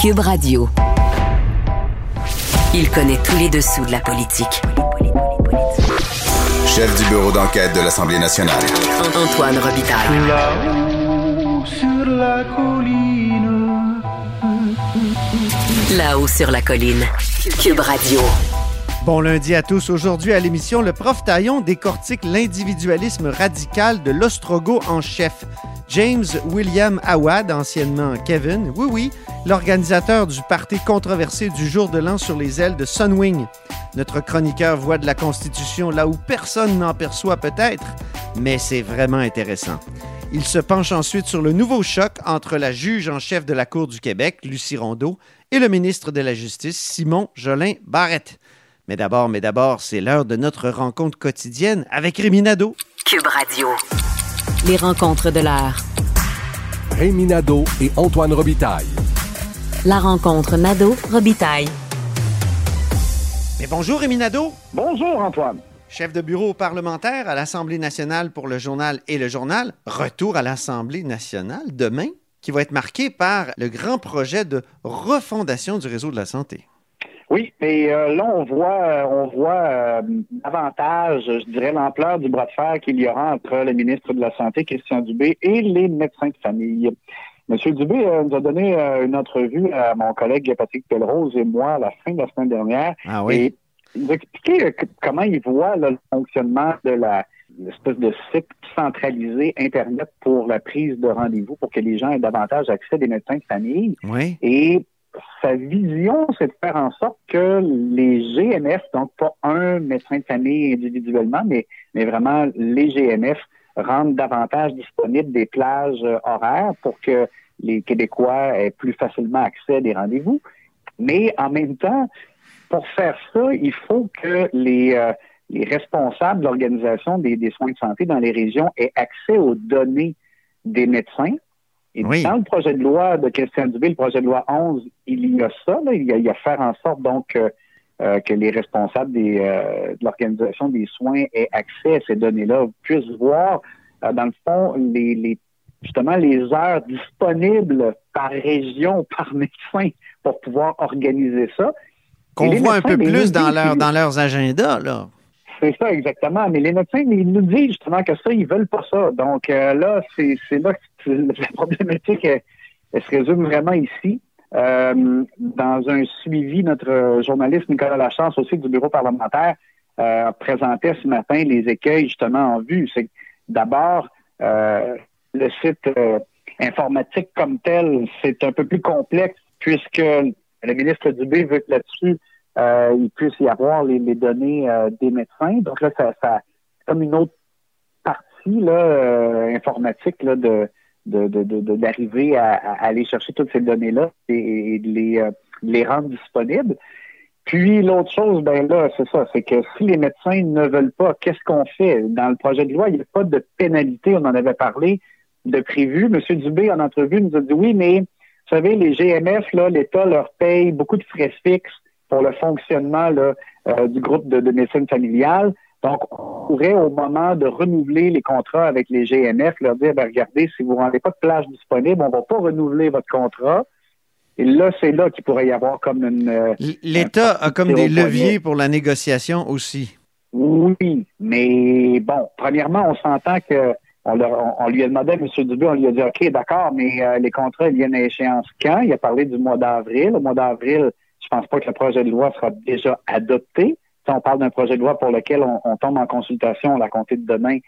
Cube Radio. Il connaît tous les dessous de la politique. Chef du bureau d'enquête de l'Assemblée nationale. Antoine Robitaille. Là-haut sur la colline. Là-haut sur la colline. Cube Radio. Bon lundi à tous. Aujourd'hui à l'émission, le prof Taillon décortique l'individualisme radical de l'ostrogo en chef. James William Awad, anciennement Kevin, oui oui, l'organisateur du parti controversé du jour de l'an sur les ailes de Sunwing. Notre chroniqueur voit de la Constitution là où personne n'en perçoit peut-être, mais c'est vraiment intéressant. Il se penche ensuite sur le nouveau choc entre la juge en chef de la Cour du Québec, Lucie Rondeau, et le ministre de la Justice, Simon Jolin Barrette. Mais d'abord, mais d'abord, c'est l'heure de notre rencontre quotidienne avec Rémi Nadeau. Cube Radio. Les rencontres de. Rémi Nadeau et Antoine Robitaille. La rencontre Nadeau-Robitaille. Mais bonjour Rémi Nadeau, Bonjour Antoine. chef de bureau parlementaire à l'Assemblée nationale pour le journal et le journal. Retour à l'Assemblée nationale demain, qui va être marqué par le grand projet de refondation du réseau de la santé. Oui, mais euh, là on voit, euh, on voit euh, davantage, je dirais, l'ampleur du bras de fer qu'il y aura entre le ministre de la Santé, Christian Dubé, et les médecins de famille. Monsieur Dubé euh, nous a donné euh, une entrevue à mon collègue Patrick Pelrose et moi à la fin de la semaine dernière. Ah oui? Et il nous a expliqué comment il voit là, le fonctionnement de la l'espèce de site centralisé Internet pour la prise de rendez-vous pour que les gens aient davantage accès à des médecins de famille. Oui. Et sa vision, c'est de faire en sorte que les GMF, donc pas un médecin de famille individuellement, mais, vraiment les GMF, rendent davantage disponibles des plages euh, horaires pour que les Québécois aient plus facilement accès à des rendez-vous. Mais en même temps, pour faire ça, il faut que les, euh, les responsables de l'organisation des soins de santé dans les régions aient accès aux données des médecins. Et Oui. dans le projet de loi de Christian Dubé, le projet de loi 11, il y a ça, là, il, y a, il y a faire en sorte donc euh, euh, que les responsables des, euh, de l'organisation des soins aient accès à ces données-là, puissent voir, euh, dans le fond, les, les justement les heures disponibles par région, par médecin, pour pouvoir organiser ça. Qu'on voit un peu plus dans, leur, dans leurs agendas, là. C'est ça, exactement. Mais les médecins, ils nous disent justement que ça, ils veulent pas ça. Donc euh, là, c'est là que la problématique, se résume vraiment ici. Euh, dans un suivi, notre journaliste Nicolas Lachance, aussi du bureau parlementaire, euh, présentait ce matin les écueils justement en vue. C'est d'abord, le site informatique comme tel, c'est un peu plus complexe puisque le ministre Dubé veut que là-dessus, euh, il puisse y avoir les, les données euh, des médecins. Donc là, ça, ça comme une autre partie là, euh, informatique là, de de- de- de- d'arriver à, à aller chercher toutes ces données-là et, et de les, euh, les rendre disponibles. Puis l'autre chose, ben là, c'est ça, c'est que si les médecins ne veulent pas, qu'est-ce qu'on fait? Dans le projet de loi, il n'y a pas de pénalité, on en avait parlé, de prévu. Monsieur Dubé, en entrevue, nous a dit oui, mais vous savez, les GMF, là, l'État leur paye beaucoup de frais fixes pour le fonctionnement là, euh, du groupe de, de médecine familiale. Donc, on pourrait, au moment de renouveler les contrats avec les GMF, leur dire, ben, regardez, si vous ne rendez pas de plage disponible, on ne va pas renouveler votre contrat. Et là, c'est là qu'il pourrait y avoir comme une... euh, L'État a comme des leviers pour la négociation aussi. Oui, mais bon, premièrement, on s'entend que on, leur- on- on lui a demandé à M. Dubé, on lui a dit OK, d'accord, mais euh, les contrats ils viennent à échéance quand? Il a parlé du mois d'avril. Au mois d'avril, pense pas que le projet de loi sera déjà adopté. Si on parle d'un projet de loi pour lequel on, on tombe en consultation, on l'a compté de demain,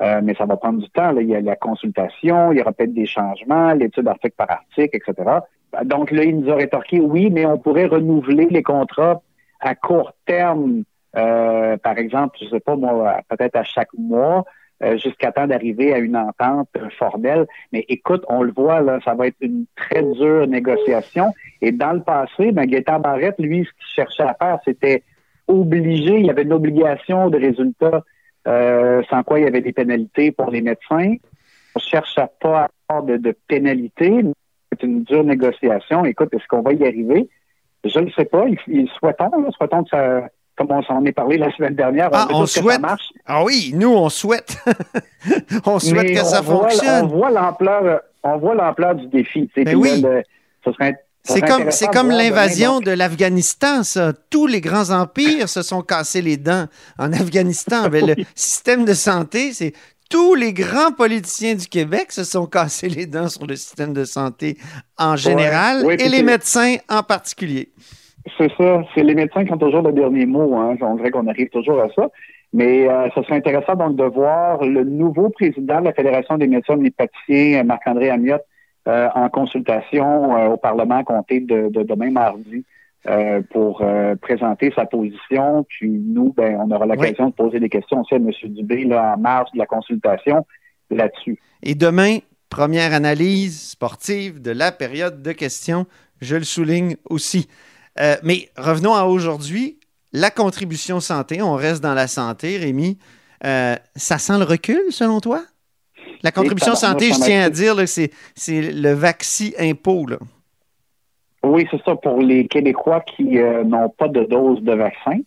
euh, mais ça va prendre du temps. là. Il y a la consultation, il y aura peut-être des changements, l'étude article par article, etc. Donc là, il nous a rétorqué oui, mais on pourrait renouveler les contrats à court terme, euh, par exemple, je sais pas moi, peut-être à chaque mois, jusqu'à temps d'arriver à une entente euh, formelle. Mais écoute, on le voit, là, ça va être une très dure négociation. Et dans le passé, ben, Gaétan Barrette, lui, ce qu'il cherchait à faire, c'était obligé, il y avait une obligation de résultat, euh, sans quoi il y avait des pénalités pour les médecins. On cherche à pas avoir de, de pénalités. C'est une dure négociation. Écoute, est-ce qu'on va y arriver? Je ne sais pas. Il, il souhaitons, là, souhaitons que ça, comme on s'en est parlé la semaine dernière, Ah, on tous que souhaite. ça marche. Ah oui, nous, on souhaite. on souhaite Mais que ça voit- fonctionne. on voit l'ampleur, on voit l'ampleur du défi. C'est Ben oui. serait C'est comme, c'est comme l'invasion de l'Afghanistan, ça. Tous les grands empires se sont cassés les dents en Afghanistan. Mais le système de santé, c'est tous les grands politiciens du Québec se sont cassés les dents sur le système de santé en général Oui, et les médecins en particulier. C'est ça. C'est les médecins qui ont toujours le dernier mot. Hein. On dirait qu'on arrive toujours à ça. Mais euh, ce serait intéressant donc de voir le nouveau président de la Fédération des médecins homméopaticiens, Marc-André Amiotte, euh, en consultation euh, au Parlement compté de, de demain mardi euh, pour euh, présenter sa position. Puis nous, ben, on aura l'occasion de poser des questions aussi à M. Dubé là, en marge de la consultation là-dessus. Et demain, première analyse sportive de la période de questions. Je le souligne aussi. Euh, mais revenons à aujourd'hui. La contribution santé, on reste dans la santé, Rémi. Euh, ça sent le recul, selon toi? La contribution santé, je tiens à dire, c'est, le vaccin impôt. Là. Oui, c'est ça pour les Québécois qui euh, n'ont pas de dose de vaccin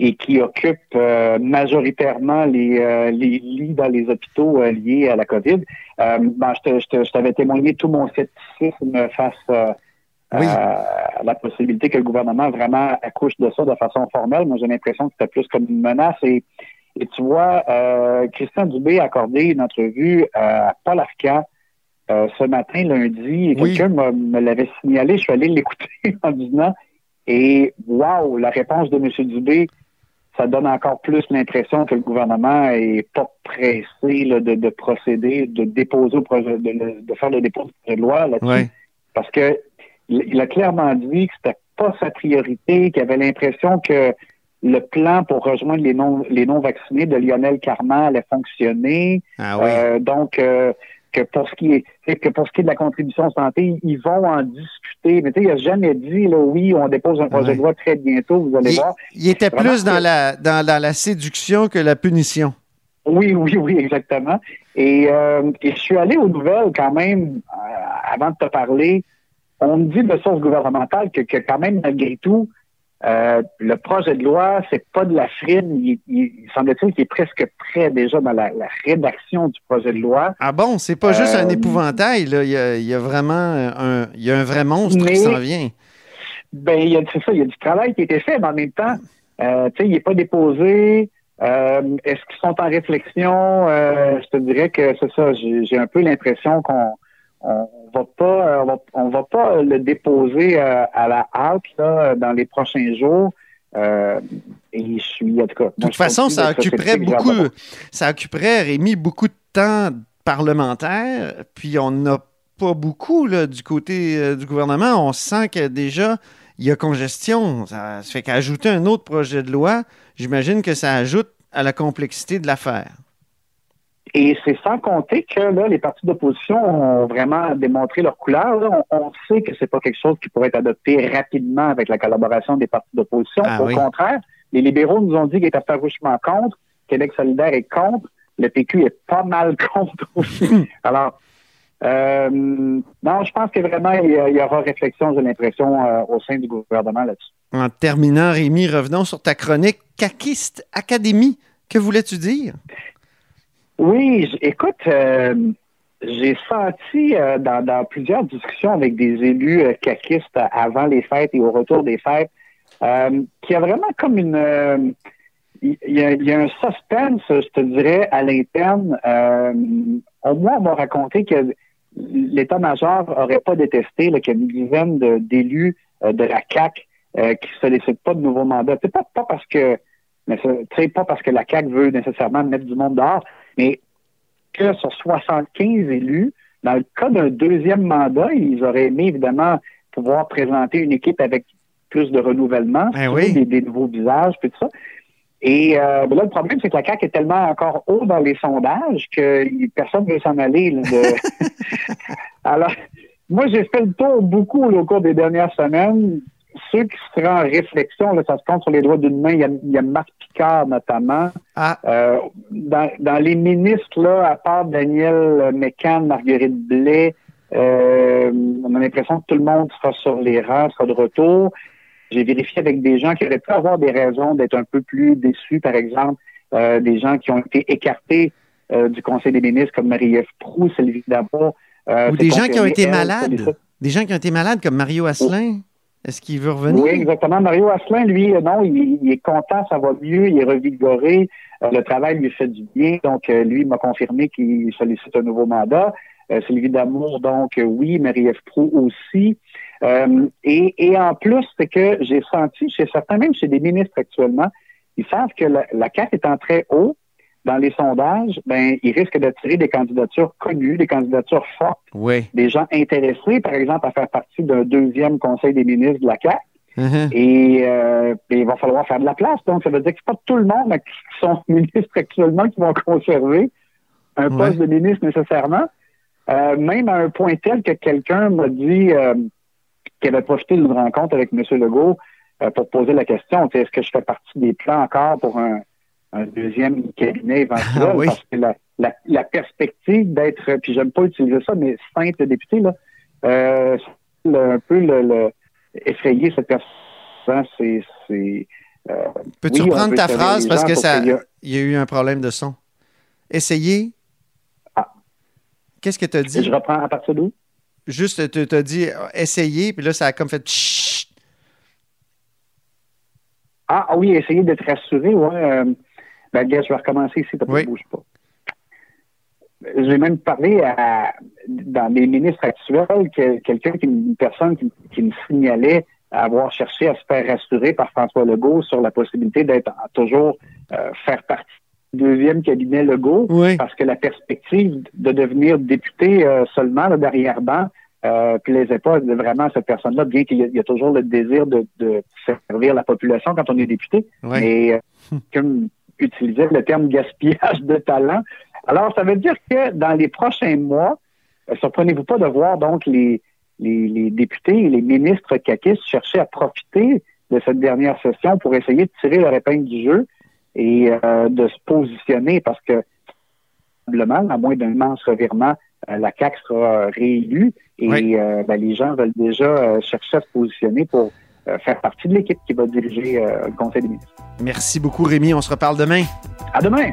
et qui occupent euh, majoritairement les, euh, les lits dans les hôpitaux liés à la COVID. Ben, je, t'avais témoigné tout mon scepticisme face Oui. à la possibilité que le gouvernement vraiment accouche de ça de façon formelle. Moi, j'ai l'impression que c'était plus comme une menace. Et, et tu vois, euh, Christian Dubé a accordé une entrevue à Paul Arcand euh, ce matin, lundi, et Oui. quelqu'un me l'avait signalé. Je suis allé l'écouter en disant, et wow, la réponse de M. Dubé, ça donne encore plus l'impression que le gouvernement est pas pressé là, de, de procéder, de déposer au projet, de, de faire le dépôt projet de loi là-dessus. Ouais. Parce que il a clairement dit que c'était pas sa priorité, qu'il avait l'impression que le plan pour rejoindre les non les non vaccinés de Lionel Carman allait fonctionner. Ah oui. Euh, donc euh, que pour ce qui est que pour ce qui est de la contribution santé, ils vont en discuter. Mais tu sais, il a jamais dit là oui, on dépose un projet Ouais. de loi très bientôt, vous allez il, voir. il était Vraiment plus dans la, dans la, la séduction que la punition. Oui, oui, oui, exactement. Et, euh, et je suis allé aux nouvelles quand même, avant de te parler. On me dit de source gouvernementale que, que quand même, malgré tout, euh, le projet de loi, c'est pas de la frine. Il, il, il semble-t-il qu'il est presque prêt déjà dans la, la rédaction du projet de loi. Ah bon, c'est pas juste un Euh, épouvantail. Là. Il, y a, il y a vraiment un, il y a un vrai monstre Mais- qui s'en vient. Ben, il y a, c'est ça, il y a du travail qui a été fait, mais en même temps, euh, tu sais, il n'est pas déposé. Est-ce qu'ils sont en réflexion? Je te dirais que c'est ça, j'ai un peu l'impression qu'on on va pas on va, on va pas le déposer euh, à la hâte là, dans les prochains jours. Euh, et je suis, en tout cas. De toute façon, ça occuperait beaucoup, ça occuperait, Rémi, beaucoup de temps parlementaire, puis on n'a pas beaucoup là, du côté euh, du gouvernement. On sent que déjà, il y a congestion. Ça, ça fait qu'ajouter un autre projet de loi, j'imagine que ça ajoute à la complexité de l'affaire. Et c'est sans compter que là, les partis d'opposition ont vraiment démontré leur couleur. là. On, on sait que c'est pas quelque chose qui pourrait être adopté rapidement avec la collaboration des partis d'opposition. Ah Au oui. contraire, les libéraux nous ont dit qu'ils étaient farouchement contre. Québec solidaire est contre. Le PQ est pas mal contre aussi. Alors, euh, non, je pense que vraiment, il y, a- il y aura réflexion, j'ai l'impression, euh, au sein du gouvernement là-dessus. En terminant, Rémi, revenons sur ta chronique Caquiste Académie. Que voulais-tu dire? Oui, écoute, euh, j'ai senti euh, dans, dans plusieurs discussions avec des élus euh, caquistes avant les fêtes et au retour des fêtes euh, qu'il y a vraiment comme une... euh, il y, a, y a un suspense, je te dirais, à l'interne. Euh, au moins, on m'a raconté que l'état-major aurait pas détesté qu'il y a une dizaine de- d'élus euh, de la CAC euh, qui ne sollicitent pas de nouveaux mandats. C'est pas, parce que mais pas parce que la CAC veut nécessairement mettre du monde dehors, mais que sur 75 élus, dans le cas d'un deuxième mandat, ils auraient aimé évidemment pouvoir présenter une équipe avec plus de renouvellement, Ben oui. des, des nouveaux visages, puis tout ça. Et euh, ben là, le problème, c'est que la CAQ est tellement encore haut dans les sondages que personne ne veut s'en aller. là, de- Alors, moi, j'ai fait le tour beaucoup là, au cours des dernières semaines. Ceux qui seraient en réflexion, là, ça se compte sur les doigts d'une main. Il y a, il y a Marc Picard, notamment. Ah, Euh, dans, dans les ministres, là, à part Daniel Mécan, Marguerite Blais, euh, on a l'impression que tout le monde sera sur les rangs, sera de retour. J'ai vérifié avec des gens qui auraient pu avoir des raisons d'être un peu plus déçus, par exemple, euh, des gens qui ont été écartés euh, du Conseil des ministres, comme Marie-Ève Proux, Sylvie Damour. euh, Ou des gens qui ont été malades. Des gens qui ont été malades comme Mario Asselin. Est-ce qu'il veut revenir? Oui, exactement. Mario Asselin, lui, euh, non, il, est content, ça va mieux, il est revigoré, euh, le travail lui fait du bien. Donc, euh, lui, m'a confirmé qu'il sollicite un nouveau mandat. Euh, Sylvie Damour, donc, euh, oui, Marie-Ève Proux aussi. Et, en plus, c'est que j'ai senti chez certains, même chez des ministres actuellement, ils savent que la, la CAQ étant très haut dans les sondages, ben, ils risquent d'attirer des candidatures connues, des candidatures fortes, Oui. des gens intéressés, par exemple, à faire partie d'un deuxième conseil des ministres de la CAQ. Uh-huh. Et, euh, et il va falloir faire de la place. Donc, ça veut dire que c'est pas tout le monde qui sont ministres actuellement qui vont conserver un Ouais. poste de ministre nécessairement. Euh, même à un point tel que quelqu'un m'a dit euh, qu'il avait profité d'une rencontre avec M. Legault euh, pour poser la question, est-ce que je fais partie des plans encore pour un, un deuxième cabinet éventuel? Ah oui. Parce que la, la, la perspective d'être, puis j'aime pas utiliser ça, mais simple député, là, euh, un peu le, le effrayer cette personne, c'est... euh, Peux-tu oui, reprendre ta phrase? parce que ça, y il y a eu un problème de son. Essayez. Ah. Qu'est-ce que tu as dit? Je reprends à partir d'où? Juste, tu as dit euh, essayez, puis là, ça a comme fait Chut. Ah, ah oui, essayer d'être rassuré, ouais. Euh, ben, gars, je vais recommencer ici, t'as pas Oui. bouge pas. J'ai même parlé à, dans les ministres actuels, que quelqu'un, une personne qui, qui me signalait avoir cherché à se faire rassurer par François Legault sur la possibilité d'être toujours euh, faire partie du deuxième cabinet Legault, Oui. parce que la perspective de devenir député euh, seulement là, derrière-ban euh, plaisait pas vraiment à cette personne-là, bien qu'il y, y a toujours le désir de, de servir la population quand on est député. Ouais. Mais euh, comme utilisait le terme gaspillage de talent. Alors, ça veut dire que dans les prochains mois, euh, surprenez-vous pas de voir donc les, les, les députés et les ministres caquistes chercher à profiter de cette dernière session pour essayer de tirer leur épingle du jeu et euh, de se positionner parce que probablement, à moins d'un immense revirement, euh, la CAQ sera réélue et Oui. euh, ben, les gens veulent déjà euh, chercher à se positionner pour euh, faire partie de l'équipe qui va diriger euh, le Conseil des ministres. Merci beaucoup, Rémi. On se reparle demain. À demain!